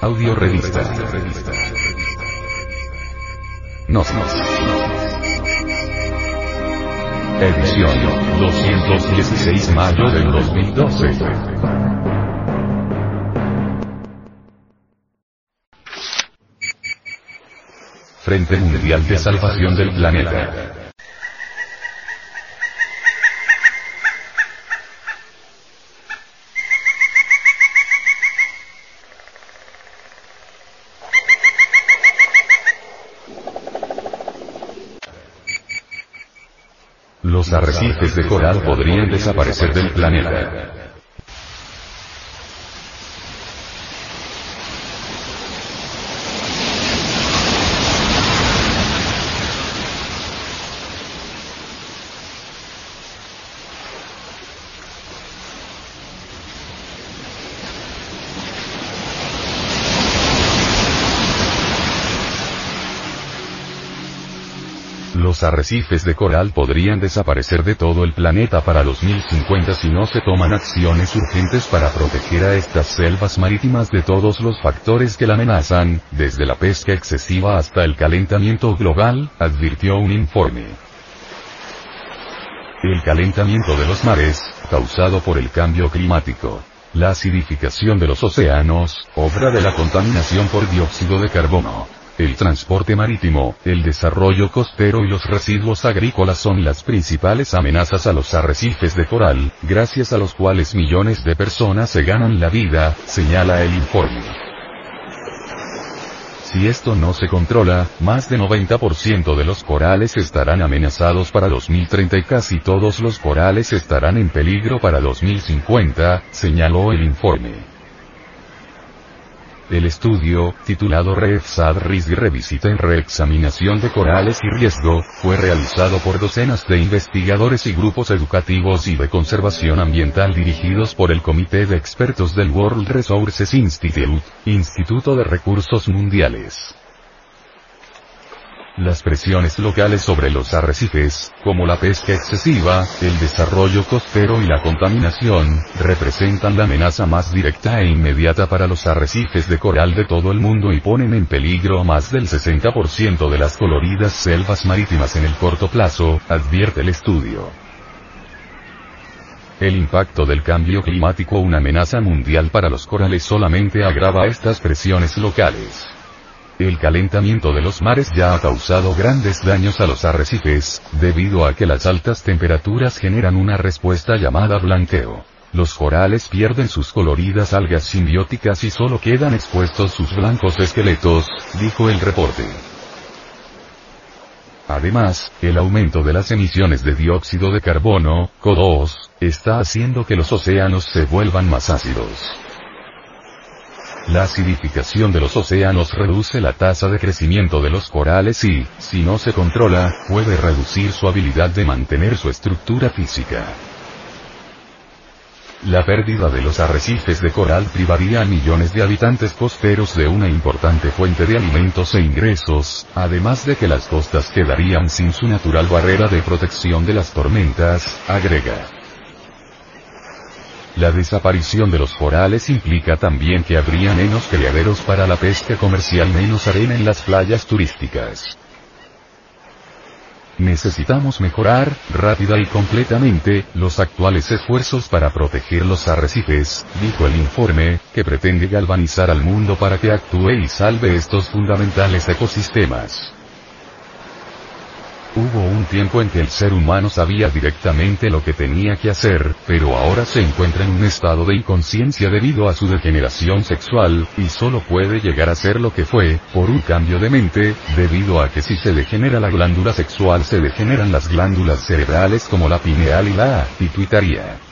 Audio revista. Nos. Edición 216 mayo del 2012. Frente Mundial de Salvación del Planeta. Los arrecifes de coral podrían desaparecer del planeta. Los arrecifes de coral podrían desaparecer de todo el planeta para 2050 si no se toman acciones urgentes para proteger a estas selvas marítimas de todos los factores que la amenazan, desde la pesca excesiva hasta el calentamiento global, advirtió un informe. El calentamiento de los mares, causado por el cambio climático. La acidificación de los océanos, obra de la contaminación por dióxido de carbono. El transporte marítimo, el desarrollo costero y los residuos agrícolas son las principales amenazas a los arrecifes de coral, gracias a los cuales millones de personas se ganan la vida, señala el informe. Si esto no se controla, más de 90% de los corales estarán amenazados para 2030 y casi todos los corales estarán en peligro para 2050, señaló el informe. El estudio, titulado REFSAD RISG Revisita en Reexaminación de Corales y Riesgo, fue realizado por docenas de investigadores y grupos educativos y de conservación ambiental dirigidos por el Comité de Expertos del World Resources Institute, Instituto de Recursos Mundiales. Las presiones locales sobre los arrecifes, como la pesca excesiva, el desarrollo costero y la contaminación, representan la amenaza más directa e inmediata para los arrecifes de coral de todo el mundo y ponen en peligro a más del 60% de las coloridas selvas marítimas en el corto plazo, advierte el estudio. El impacto del cambio climático, una amenaza mundial para los corales, solamente agrava estas presiones locales. El calentamiento de los mares ya ha causado grandes daños a los arrecifes, debido a que las altas temperaturas generan una respuesta llamada blanqueo. Los corales pierden sus coloridas algas simbióticas y solo quedan expuestos sus blancos esqueletos, dijo el reporte. Además, el aumento de las emisiones de dióxido de carbono, CO2, está haciendo que los océanos se vuelvan más ácidos. La acidificación de los océanos reduce la tasa de crecimiento de los corales y, si no se controla, puede reducir su habilidad de mantener su estructura física. La pérdida de los arrecifes de coral privaría a millones de habitantes costeros de una importante fuente de alimentos e ingresos, además de que las costas quedarían sin su natural barrera de protección de las tormentas, agrega. La desaparición de los corales implica también que habría menos criaderos para la pesca comercial, menos arena en las playas turísticas. Necesitamos mejorar, rápida y completamente, los actuales esfuerzos para proteger los arrecifes, dijo el informe, que pretende galvanizar al mundo para que actúe y salve estos fundamentales ecosistemas. Hubo un tiempo en que el ser humano sabía directamente lo que tenía que hacer, pero ahora se encuentra en un estado de inconsciencia debido a su degeneración sexual, y solo puede llegar a ser lo que fue, por un cambio de mente, debido a que si se degenera la glándula sexual se degeneran las glándulas cerebrales como la pineal y la pituitaria.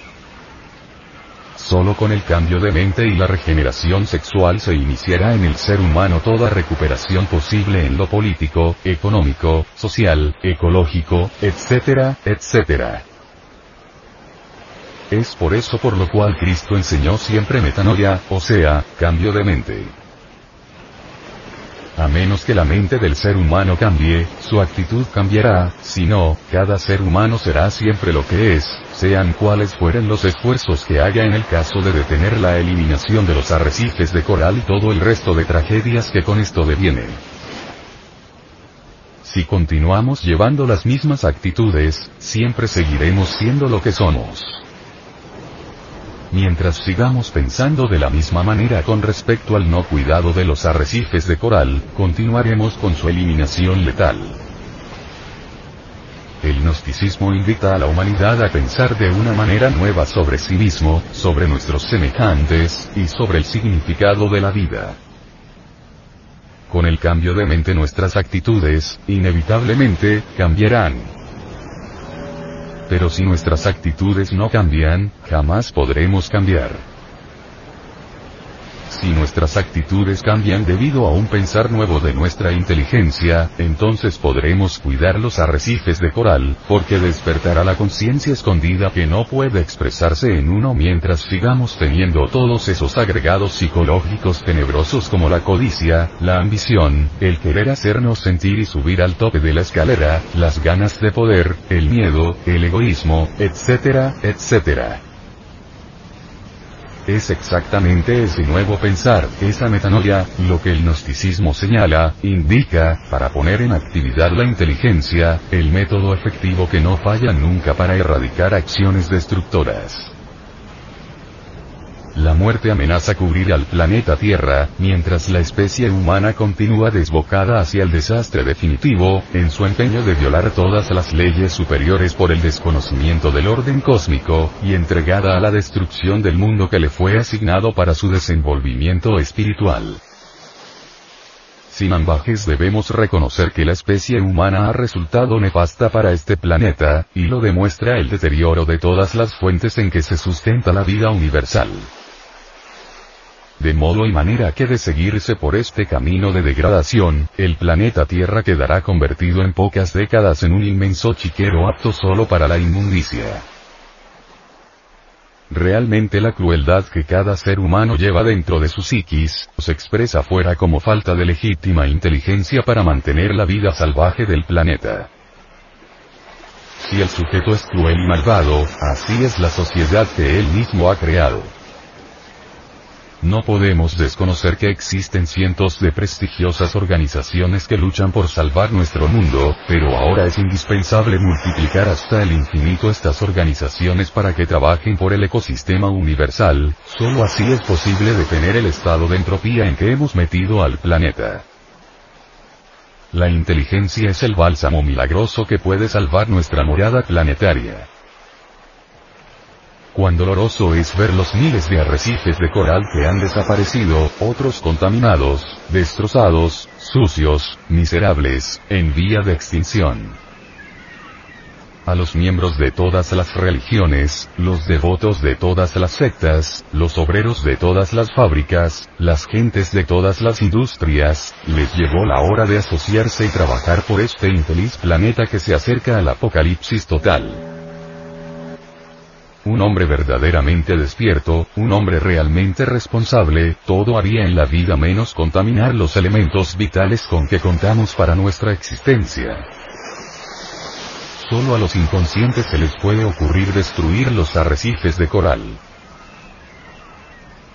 Solo con el cambio de mente y la regeneración sexual se iniciará en el ser humano toda recuperación posible en lo político, económico, social, ecológico, etcétera, etcétera. Es por eso por lo cual Cristo enseñó siempre metanoia, o sea, cambio de mente. A menos que la mente del ser humano cambie, su actitud cambiará, si no, cada ser humano será siempre lo que es, sean cuales fueren los esfuerzos que haya en el caso de detener la eliminación de los arrecifes de coral y todo el resto de tragedias que con esto devienen. Si continuamos llevando las mismas actitudes, siempre seguiremos siendo lo que somos. Mientras sigamos pensando de la misma manera con respecto al no cuidado de los arrecifes de coral, continuaremos con su eliminación letal. El gnosticismo invita a la humanidad a pensar de una manera nueva sobre sí mismo, sobre nuestros semejantes, y sobre el significado de la vida. Con el cambio de mente nuestras actitudes, inevitablemente, cambiarán. Pero si nuestras actitudes no cambian, jamás podremos cambiar. Si nuestras actitudes cambian debido a un pensar nuevo de nuestra inteligencia, entonces podremos cuidar los arrecifes de coral, porque despertará la conciencia escondida que no puede expresarse en uno mientras sigamos teniendo todos esos agregados psicológicos tenebrosos como la codicia, la ambición, el querer hacernos sentir y subir al tope de la escalera, las ganas de poder, el miedo, el egoísmo, etcétera, etcétera. Es exactamente ese nuevo pensar, esa metanoia, lo que el gnosticismo señala, indica, para poner en actividad la inteligencia, el método efectivo que no falla nunca para erradicar acciones destructoras. La muerte amenaza cubrir al planeta Tierra, mientras la especie humana continúa desbocada hacia el desastre definitivo, en su empeño de violar todas las leyes superiores por el desconocimiento del orden cósmico, y entregada a la destrucción del mundo que le fue asignado para su desenvolvimiento espiritual. Sin ambajes debemos reconocer que la especie humana ha resultado nefasta para este planeta, y lo demuestra el deterioro de todas las fuentes en que se sustenta la vida universal de modo y manera que de seguirse por este camino de degradación, el planeta Tierra quedará convertido en pocas décadas en un inmenso chiquero apto solo para la inmundicia. Realmente la crueldad que cada ser humano lleva dentro de su psiquis, se expresa fuera como falta de legítima inteligencia para mantener la vida salvaje del planeta. Si el sujeto es cruel y malvado, así es la sociedad que él mismo ha creado. No podemos desconocer que existen cientos de prestigiosas organizaciones que luchan por salvar nuestro mundo, pero ahora es indispensable multiplicar hasta el infinito estas organizaciones para que trabajen por el ecosistema universal, solo así es posible detener el estado de entropía en que hemos metido al planeta. La inteligencia es el bálsamo milagroso que puede salvar nuestra morada planetaria. Cuán doloroso es ver los miles de arrecifes de coral que han desaparecido, otros contaminados, destrozados, sucios, miserables, en vía de extinción. A los miembros de todas las religiones, los devotos de todas las sectas, los obreros de todas las fábricas, las gentes de todas las industrias, les llegó la hora de asociarse y trabajar por este infeliz planeta que se acerca al apocalipsis total. Un hombre verdaderamente despierto, un hombre realmente responsable, todo haría en la vida menos contaminar los elementos vitales con que contamos para nuestra existencia. Solo a los inconscientes se les puede ocurrir destruir los arrecifes de coral.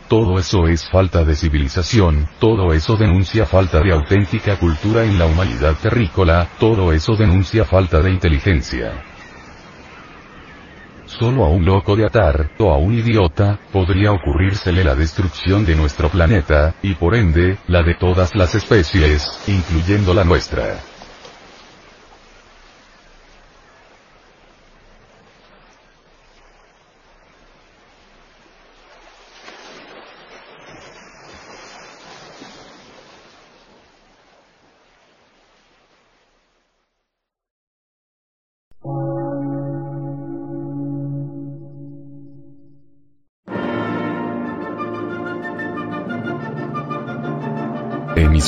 Todo eso es falta de civilización, todo eso denuncia falta de auténtica cultura en la humanidad terrícola, todo eso denuncia falta de inteligencia. Solo a un loco de atar, o a un idiota, podría ocurrírsele la destrucción de nuestro planeta, y por ende, la de todas las especies, incluyendo la nuestra.